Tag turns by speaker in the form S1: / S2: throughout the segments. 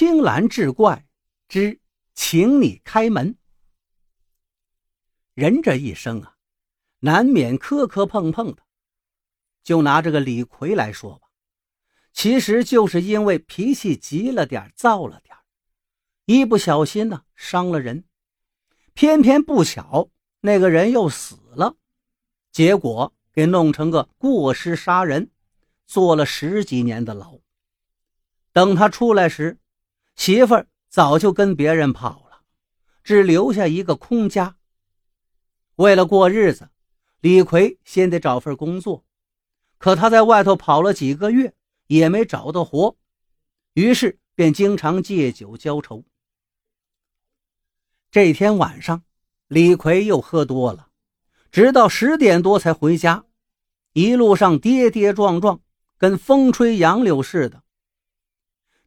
S1: 青兰志怪之，请你开门。人这一生啊，难免磕磕碰碰的。就拿这个李逵来说吧，其实就是因为脾气急了点，躁了点，一不小心呢伤了人，偏偏不巧那个人又死了，结果给弄成个过失杀人，坐了十几年的牢。等他出来时，媳妇儿早就跟别人跑了，只留下一个空家。为了过日子，李逵先得找份工作。可他在外头跑了几个月，也没找到活，于是便经常借酒浇愁。这天晚上，李逵又喝多了，直到十点多才回家，一路上跌跌撞撞，跟风吹杨柳似的。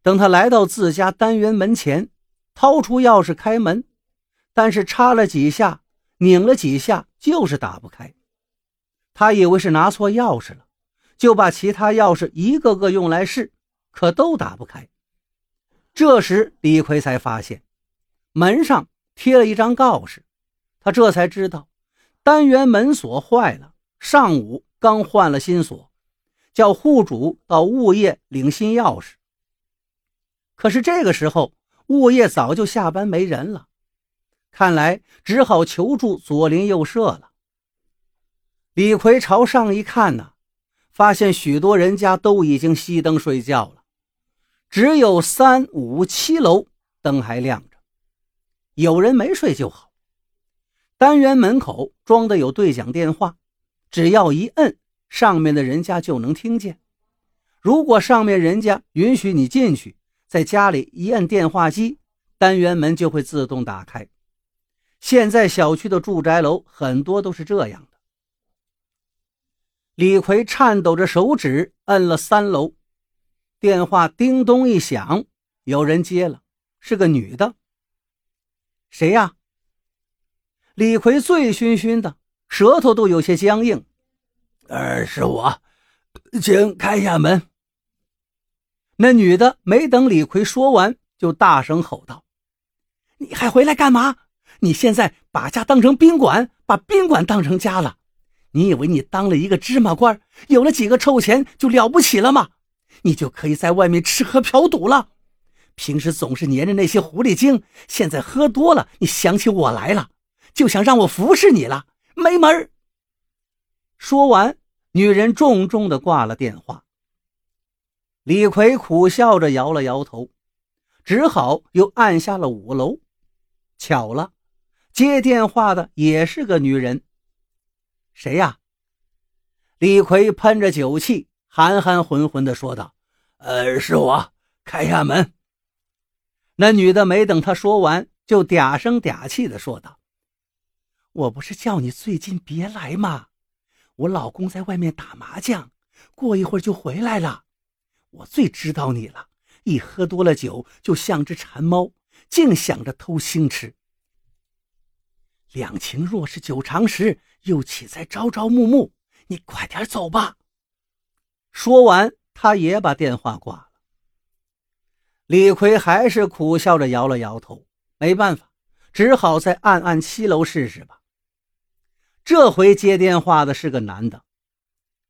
S1: 等他来到自家单元门前，掏出钥匙开门，但是插了几下，拧了几下，就是打不开。他以为是拿错钥匙了，就把其他钥匙一个个用来试，可都打不开。这时李逵才发现，门上贴了一张告示，他这才知道，单元门锁坏了，上午刚换了新锁，叫户主到物业领新钥匙。可是这个时候，物业早就下班没人了，看来只好求助左邻右舍了。李逵朝上一看呢，发现许多人家都已经熄灯睡觉了，只有三五七楼灯还亮着，有人没睡就好。单元门口装的有对讲电话，只要一摁，上面的人家就能听见。如果上面人家允许你进去。在家里一按电话机，单元门就会自动打开。现在小区的住宅楼很多都是这样的。李逵颤抖着手指摁了三楼，电话叮咚一响，有人接了，是个女的。谁呀？李逵醉醺醺的，舌头都有些僵硬。
S2: 呃，是我，请开下门。
S1: 那女的没等李逵说完，就大声吼道：“你还回来干嘛？你现在把家当成宾馆，把宾馆当成家了。你以为你当了一个芝麻官，有了几个臭钱就了不起了吗？你就可以在外面吃喝嫖赌了。平时总是黏着那些狐狸精，现在喝多了，你想起我来了，就想让我服侍你了，没门说完，女人重重的挂了电话。李逵苦笑着摇了摇头，只好又按下了五楼。巧了，接电话的也是个女人。谁呀？李逵喷着酒气，含含混混地说道：“
S2: 呃，是我，开下门。”
S1: 那女的没等他说完，就嗲声嗲气地说道：“我不是叫你最近别来吗？我老公在外面打麻将，过一会儿就回来了。”我最知道你了，一喝多了酒就像只馋猫，净想着偷腥吃。两情若是久长时，又岂在朝朝暮暮？你快点走吧。说完，他也把电话挂了。李逵还是苦笑着摇了摇头，没办法，只好再按按七楼试试吧。这回接电话的是个男的，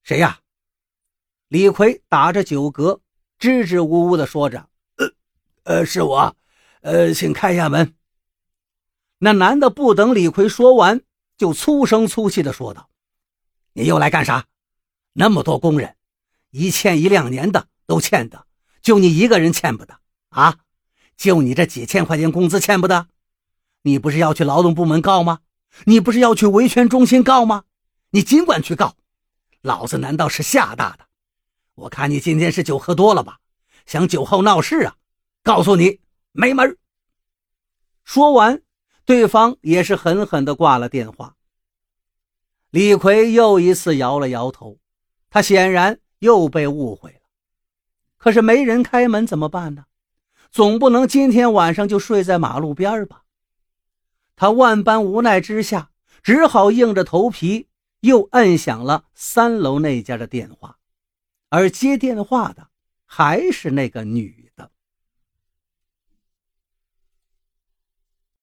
S1: 谁呀？李逵打着酒嗝，支支吾吾地说着：“
S2: 呃，呃，是我，呃，请开下门。”
S1: 那男的不等李逵说完，就粗声粗气地说道：“你又来干啥？那么多工人，一欠一两年的都欠的，就你一个人欠不得啊？就你这几千块钱工资欠不得？你不是要去劳动部门告吗？你不是要去维权中心告吗？你尽管去告，老子难道是吓大的？”我看你今天是酒喝多了吧，想酒后闹事啊！告诉你，没门说完，对方也是狠狠地挂了电话。李逵又一次摇了摇头，他显然又被误会了。可是没人开门怎么办呢？总不能今天晚上就睡在马路边吧？他万般无奈之下，只好硬着头皮又摁响了三楼那家的电话。而接电话的还是那个女。